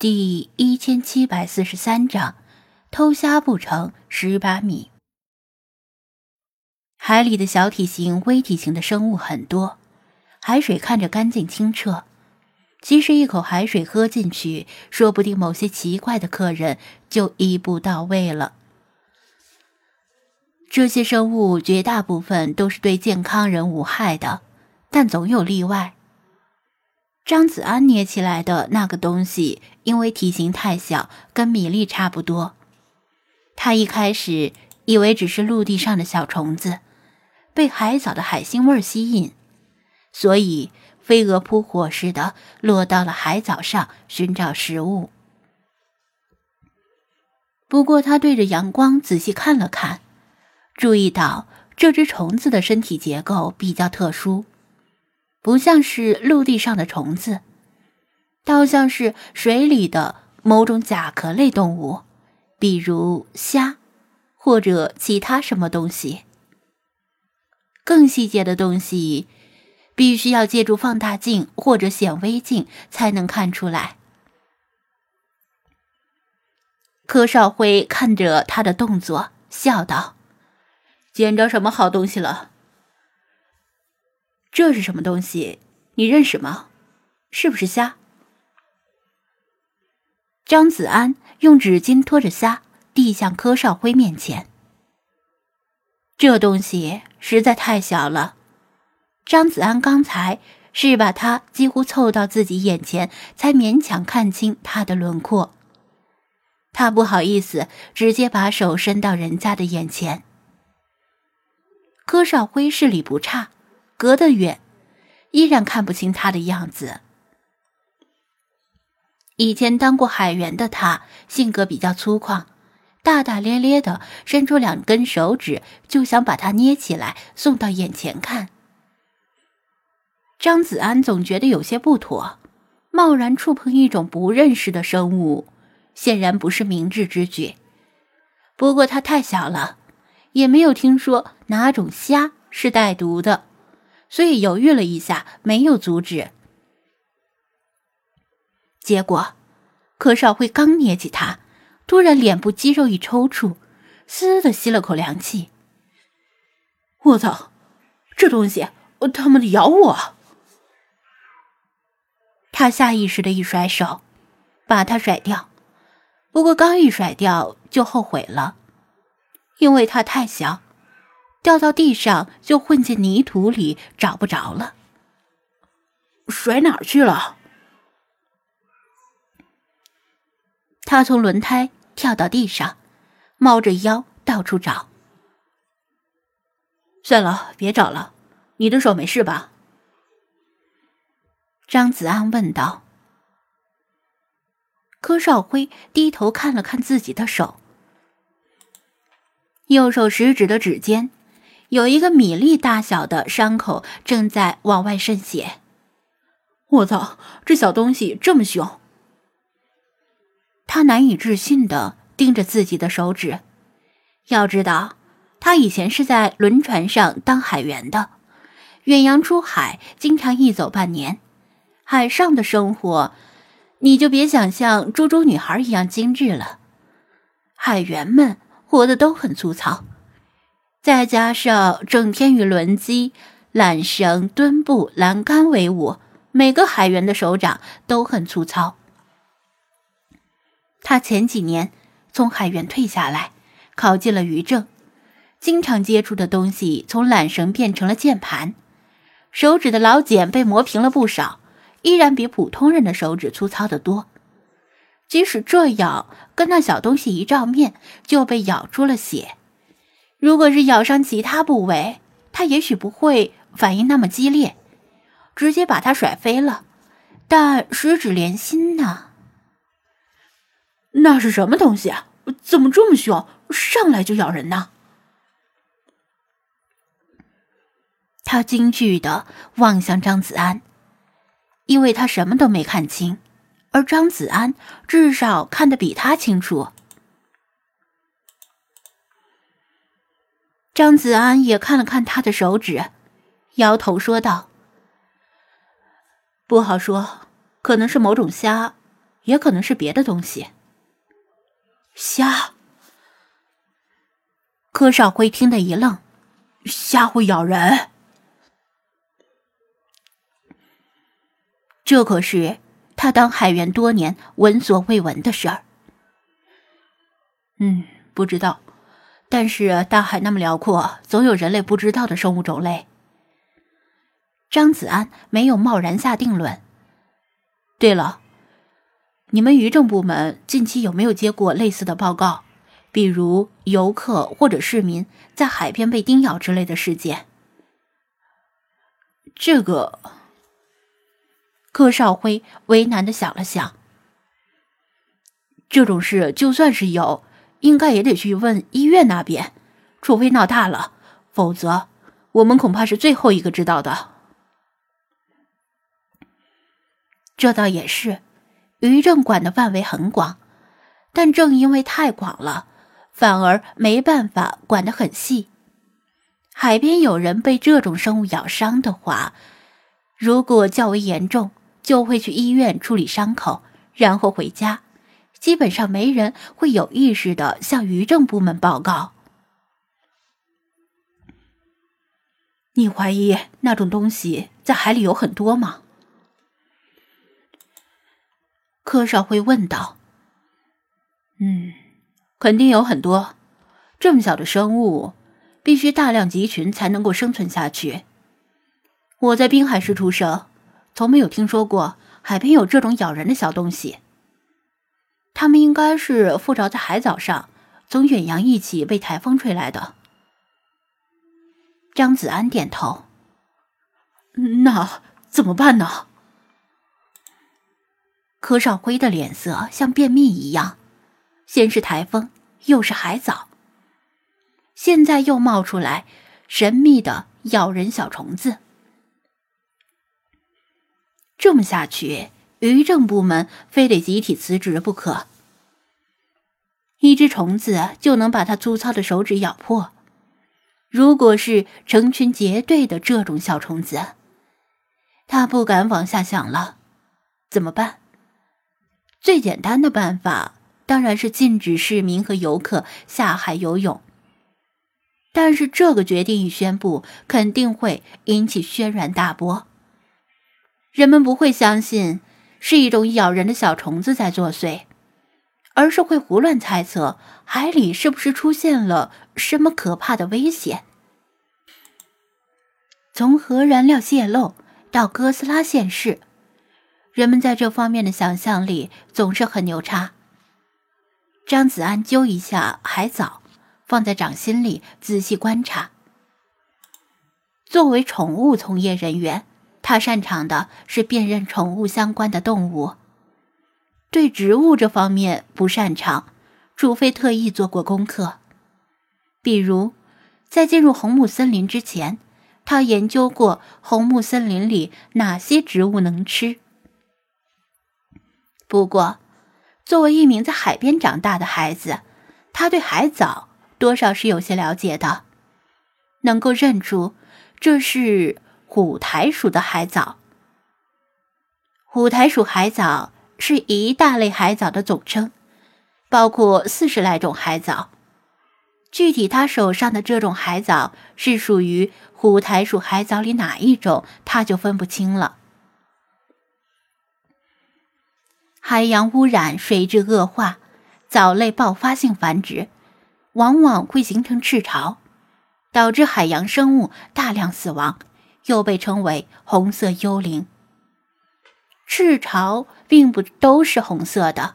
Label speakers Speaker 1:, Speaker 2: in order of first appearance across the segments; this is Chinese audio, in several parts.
Speaker 1: 第一千七百四十三章，偷虾不成十八米。海里的小体型、微体型的生物很多，海水看着干净清澈，其实一口海水喝进去，说不定某些奇怪的客人就一步到位了。这些生物绝大部分都是对健康人无害的，但总有例外。张子安捏起来的那个东西，因为体型太小，跟米粒差不多。他一开始以为只是陆地上的小虫子，被海藻的海腥味吸引，所以飞蛾扑火似的落到了海藻上寻找食物。不过，他对着阳光仔细看了看，注意到这只虫子的身体结构比较特殊。不像是陆地上的虫子，倒像是水里的某种甲壳类动物，比如虾，或者其他什么东西。更细节的东西，必须要借助放大镜或者显微镜才能看出来。柯少辉看着他的动作，笑道：“捡着什么好东西了？”这是什么东西？你认识吗？是不是虾？张子安用纸巾托着虾，递向柯少辉面前。这东西实在太小了，张子安刚才是把它几乎凑到自己眼前，才勉强看清它的轮廓。他不好意思直接把手伸到人家的眼前。柯少辉视力不差。隔得远，依然看不清他的样子。以前当过海员的他，性格比较粗犷，大大咧咧的，伸出两根手指就想把他捏起来送到眼前看。张子安总觉得有些不妥，贸然触碰一种不认识的生物，显然不是明智之举。不过他太小了，也没有听说哪种虾是带毒的。所以犹豫了一下，没有阻止。结果，柯少辉刚捏起他，突然脸部肌肉一抽搐，嘶的吸了口凉气。我操！这东西，他妈的咬我！他下意识的一甩手，把他甩掉。不过刚一甩掉，就后悔了，因为他太小。掉到地上就混进泥土里，找不着了。甩哪儿去了？他从轮胎跳到地上，猫着腰到处找。算了，别找了。你的手没事吧？张子安问道。柯少辉低头看了看自己的手，右手食指的指尖。有一个米粒大小的伤口正在往外渗血。我操，这小东西这么凶！他难以置信的盯着自己的手指。要知道，他以前是在轮船上当海员的，远洋出海经常一走半年，海上的生活，你就别想像猪猪女孩一样精致了。海员们活的都很粗糙。再加上整天与轮机、缆绳、墩布、栏杆为伍，每个海员的手掌都很粗糙。他前几年从海员退下来，考进了渔政，经常接触的东西从缆绳变成了键盘，手指的老茧被磨平了不少，依然比普通人的手指粗糙得多。即使这样，跟那小东西一照面，就被咬出了血。如果是咬伤其他部位，他也许不会反应那么激烈，直接把它甩飞了。但十指连心呢？那是什么东西啊？怎么这么凶？上来就咬人呢？他惊惧的望向张子安，因为他什么都没看清，而张子安至少看得比他清楚。张子安也看了看他的手指，摇头说道：“不好说，可能是某种虾，也可能是别的东西。虾。柯少辉听得一愣，虾会咬人？这可是他当海员多年闻所未闻的事儿。嗯，不知道，但是大海那么辽阔，总有人类不知道的生物种类。张子安没有贸然下定论。对了，你们渔政部门近期有没有接过类似的报告？比如游客或者市民在海边被叮咬之类的事件？这个，柯少辉为难的想了想。这种事就算是有。应该也得去问医院那边，除非闹大了，否则我们恐怕是最后一个知道的。这倒也是，渔政管的范围很广，但正因为太广了，反而没办法管得很细。海边有人被这种生物咬伤的话，如果较为严重，就会去医院处理伤口，然后回家。基本上没人会有意识的向渔政部门报告。你怀疑那种东西在海里有很多吗？柯少辉问道。嗯，肯定有很多。这么小的生物，必须大量集群才能够生存下去。我在滨海市出生，从没有听说过海边有这种咬人的小东西。他们应该是附着在海藻上，从远洋一起被台风吹来的。张子安点头。那怎么办呢？柯少辉的脸色像便秘一样，先是台风，又是海藻，现在又冒出来神秘的咬人小虫子。这么下去。渔政部门非得集体辞职不可。一只虫子就能把他粗糙的手指咬破，如果是成群结队的这种小虫子，他不敢往下想了。怎么办？最简单的办法当然是禁止市民和游客下海游泳。但是这个决定一宣布，肯定会引起轩然大波。人们不会相信。是一种咬人的小虫子在作祟，而是会胡乱猜测海里是不是出现了什么可怕的危险。从核燃料泄漏到哥斯拉现世，人们在这方面的想象力总是很牛叉。张子安揪一下海藻，放在掌心里仔细观察。作为宠物从业人员。他擅长的是辨认宠物相关的动物，对植物这方面不擅长，除非特意做过功课。比如，在进入红木森林之前，他研究过红木森林里哪些植物能吃。不过，作为一名在海边长大的孩子，他对海藻多少是有些了解的，能够认出这是。虎台属的海藻，虎台属海藻是一大类海藻的总称，包括四十来种海藻。具体他手上的这种海藻是属于虎台属海藻里哪一种，他就分不清了。海洋污染、水质恶化、藻类爆发性繁殖，往往会形成赤潮，导致海洋生物大量死亡。又被称为“红色幽灵”。赤潮并不都是红色的，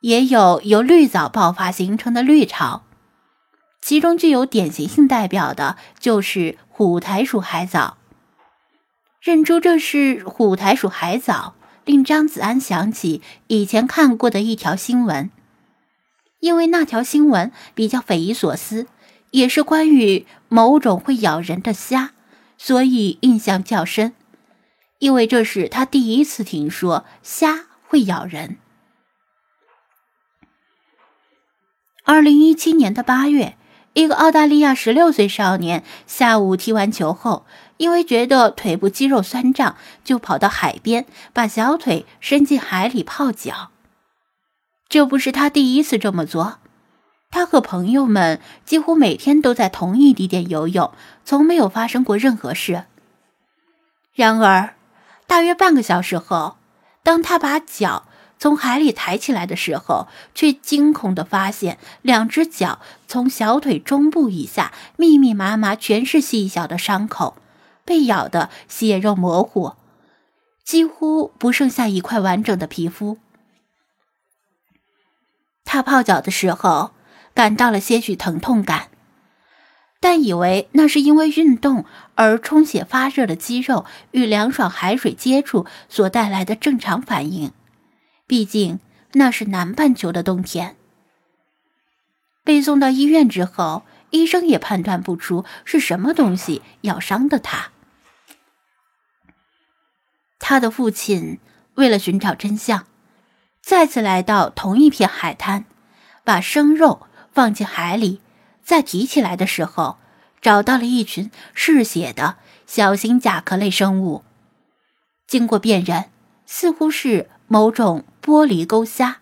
Speaker 1: 也有由绿藻爆发形成的绿潮，其中具有典型性代表的就是虎台属海藻。认出这是虎台属海藻，令张子安想起以前看过的一条新闻，因为那条新闻比较匪夷所思，也是关于某种会咬人的虾。所以印象较深，因为这是他第一次听说虾会咬人。二零一七年的八月，一个澳大利亚十六岁少年下午踢完球后，因为觉得腿部肌肉酸胀，就跑到海边，把小腿伸进海里泡脚。这不是他第一次这么做，他和朋友们几乎每天都在同一地点游泳，从没有发生过任何事。然而，大约半个小时后，当他把脚从海里抬起来的时候，却惊恐地发现两只脚从小腿中部以下密密麻麻全是细小的伤口，被咬得血肉模糊，几乎不剩下一块完整的皮肤。他泡脚的时候感到了些许疼痛感，但以为那是因为运动而充血发热的肌肉与凉爽海水接触所带来的正常反应。毕竟那是南半球的冬天。被送到医院之后，医生也判断不出是什么东西咬伤的他。他的父亲为了寻找真相。再次来到同一片海滩，把生肉放进海里，再提起来的时候，找到了一群嗜血的小型甲壳类生物。经过辨认，似乎是某种玻璃钩虾。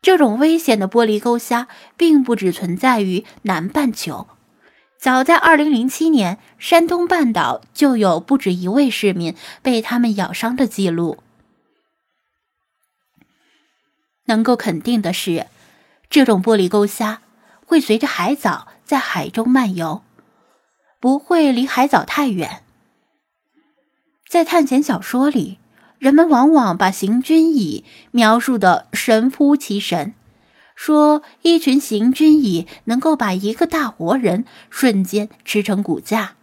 Speaker 1: 这种危险的玻璃钩虾并不只存在于南半球，早在2007年，山东半岛就有不止一位市民被它们咬伤的记录。能够肯定的是，这种玻璃钩虾会随着海藻在海中漫游，不会离海藻太远。在探险小说里，人们往往把行军蚁描述的神乎其神，说一群行军蚁能够把一个大活人瞬间吃成骨架。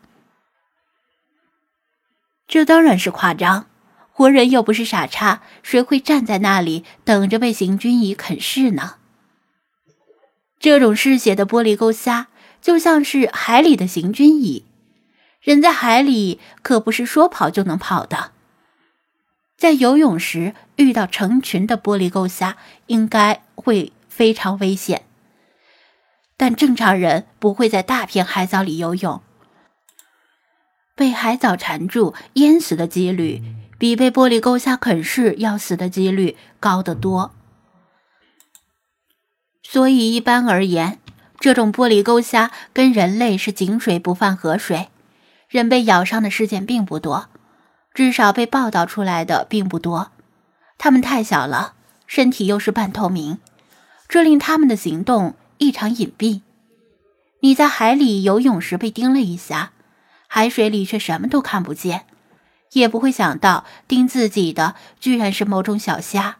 Speaker 1: 这当然是夸张。活人又不是傻叉，谁会站在那里等着被行军蚁啃噬呢？这种嗜血的玻璃钩虾就像是海里的行军蚁，人在海里可不是说跑就能跑的。在游泳时遇到成群的玻璃钩虾，应该会非常危险。但正常人不会在大片海藻里游泳，被海藻缠住淹死的几率。比被玻璃钩虾啃噬要死的几率高得多，所以一般而言，这种玻璃钩虾跟人类是井水不犯河水，人被咬伤的事件并不多，至少被报道出来的并不多。它们太小了，身体又是半透明，这令它们的行动异常隐蔽。你在海里游泳时被叮了一下，海水里却什么都看不见。也不会想到叮自己的居然是某种小虾。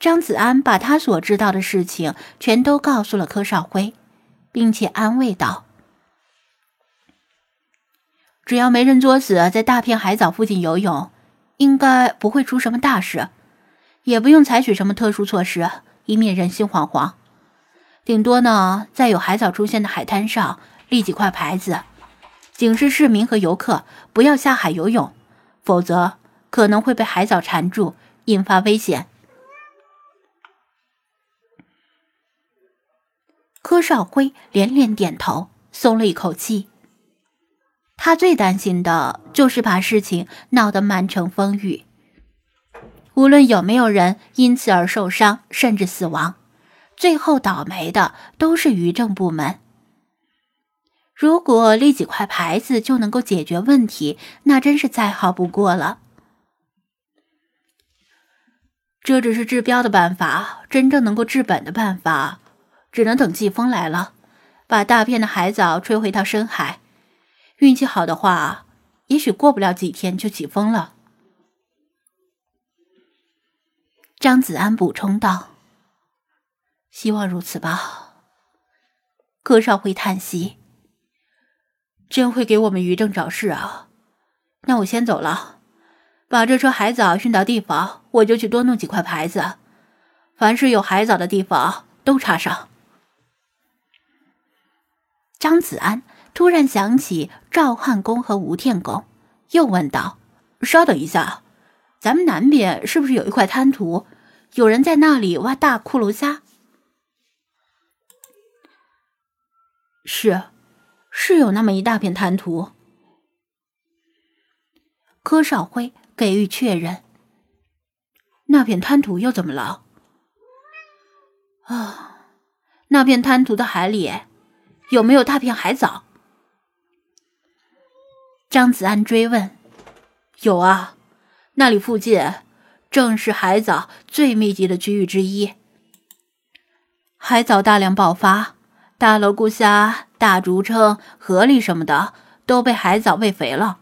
Speaker 1: 张子安把他所知道的事情全都告诉了柯少辉，并且安慰道：“只要没人作死在大片海藻附近游泳，应该不会出什么大事，也不用采取什么特殊措施，以免人心惶惶。顶多呢，在有海藻出现的海滩上立几块牌子。”警示市民和游客不要下海游泳，否则可能会被海藻缠住，引发危险。柯少辉连连点头，松了一口气。他最担心的就是把事情闹得满城风雨。无论有没有人因此而受伤，甚至死亡，最后倒霉的都是渔政部门。如果立几块牌子就能够解决问题，那真是再好不过了。这只是治标的办法，真正能够治本的办法，只能等季风来了，把大片的海藻吹回到深海。运气好的话，也许过不了几天就起风了。张子安补充道：“希望如此吧。”柯少辉叹息。真会给我们余正找事啊！那我先走了，把这车海藻运到地方，我就去多弄几块牌子，凡是有海藻的地方都插上。张子安突然想起赵汉公和吴天公，又问道：“稍等一下，咱们南边是不是有一块滩涂？有人在那里挖大骷髅虾？”是，是有那么一大片滩涂。柯少辉给予确认。那片滩涂又怎么了？啊，那片滩涂的海里有没有大片海藻？张子安追问。有啊，那里附近正是海藻最密集的区域之一。海藻大量爆发，大罗姑虾、大竹蛏、河里什么的都被海藻喂肥了。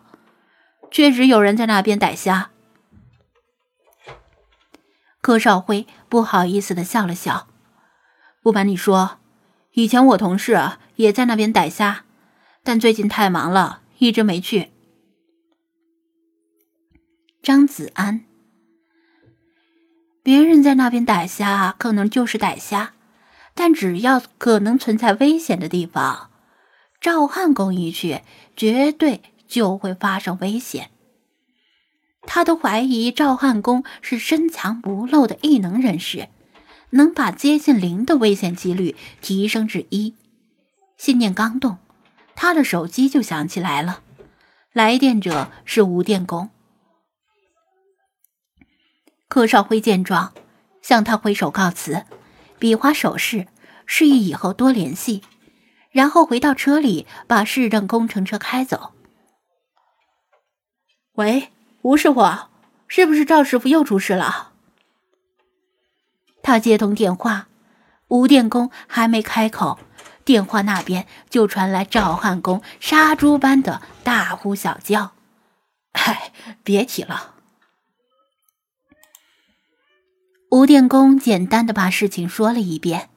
Speaker 1: 确实有人在那边逮虾。柯少辉不好意思的笑了笑。不瞒你说，以前我同事也在那边逮虾，但最近太忙了，一直没去。张子安，别人在那边逮虾，可能就是逮虾，但只要可能存在危险的地方，赵汉公一去，绝对就会发生危险。他都怀疑赵汉公是深藏不露的异能人士，能把接近零的危险几率提升至一。信念刚动，他的手机就响起来了，来电者是吴电工。柯少辉见状，向他挥手告辞，比划手势，示意以后多联系，然后回到车里，把市政工程车开走。喂，吴师傅，是不是赵师傅又出事了？他接通电话，吴电工还没开口，电话那边就传来赵汉公杀猪般的大呼小叫：“哎，别提了。”吴电工简单的把事情说了一遍。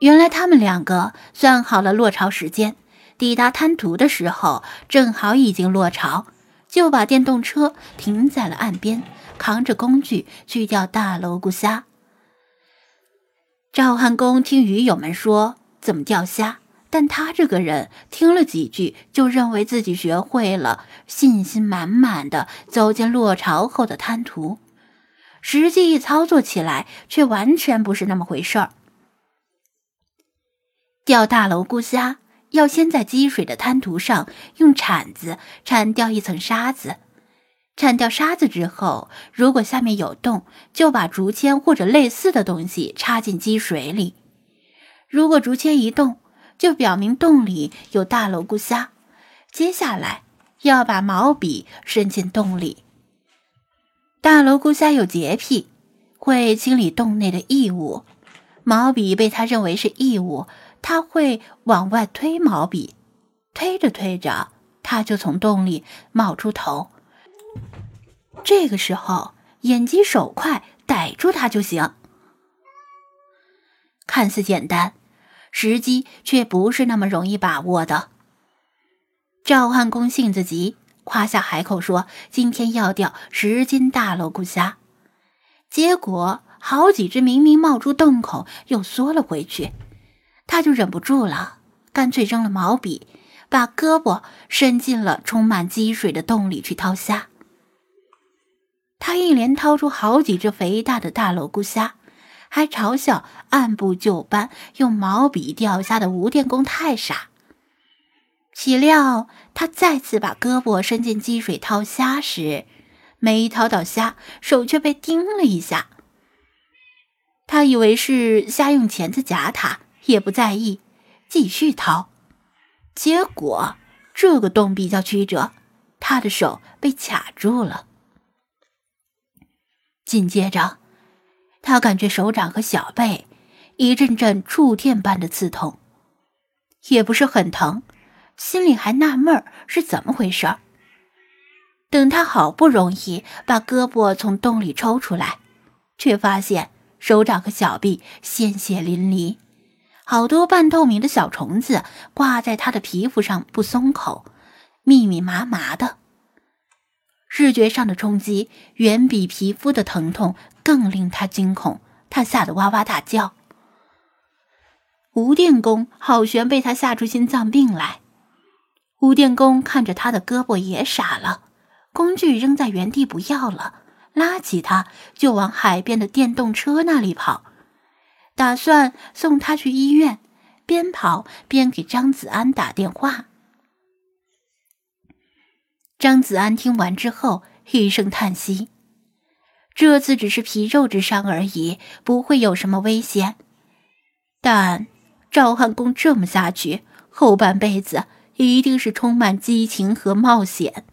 Speaker 1: 原来他们两个算好了落潮时间，抵达滩涂的时候正好已经落潮，就把电动车停在了岸边，扛着工具去钓大罗骨虾。赵汉公听鱼友们说怎么钓虾，但他这个人听了几句就认为自己学会了，信心满满的走进落潮后的滩涂。实际一操作起来，却完全不是那么回事儿。钓大楼菇虾要先在积水的滩涂上用铲子铲掉一层沙子，铲掉沙子之后，如果下面有洞，就把竹签或者类似的东西插进积水里。如果竹签一动，就表明洞里有大楼菇虾。接下来要把毛笔伸进洞里。大楼菇虾有洁癖，会清理洞内的异物。毛笔被他认为是异物，他会往外推毛笔，推着推着，他就从洞里冒出头。这个时候，眼疾手快，逮住他就行。看似简单，时机却不是那么容易把握的。赵汉公性子急。夸下海口说：“今天要钓十斤大罗骨虾。”结果好几只明明冒出洞口，又缩了回去。他就忍不住了，干脆扔了毛笔，把胳膊伸进了充满积水的洞里去掏虾。他一连掏出好几只肥大的大罗骨虾，还嘲笑按部就班用毛笔钓虾的吴电工太傻。岂料他再次把胳膊伸进积水掏虾时，没掏到虾，手却被叮了一下。他以为是虾用钳子夹他，也不在意，继续掏。结果这个洞比较曲折，他的手被卡住了。紧接着，他感觉手掌和小背一阵阵触电般的刺痛，也不是很疼。心里还纳闷是怎么回事。等他好不容易把胳膊从洞里抽出来，却发现手掌和小臂鲜血淋漓，好多半透明的小虫子挂在他的皮肤上不松口，密密麻麻的。视觉上的冲击远比皮肤的疼痛更令他惊恐，他吓得哇哇大叫。吴电工好悬被他吓出心脏病来。吴电工看着他的胳膊也傻了，工具扔在原地不要了，拉起他就往海边的电动车那里跑，打算送他去医院。边跑边给张子安打电话。张子安听完之后一声叹息：“这次只是皮肉之伤而已，不会有什么危险。但赵汉公这么下去，后半辈子一定是充满激情和冒险。”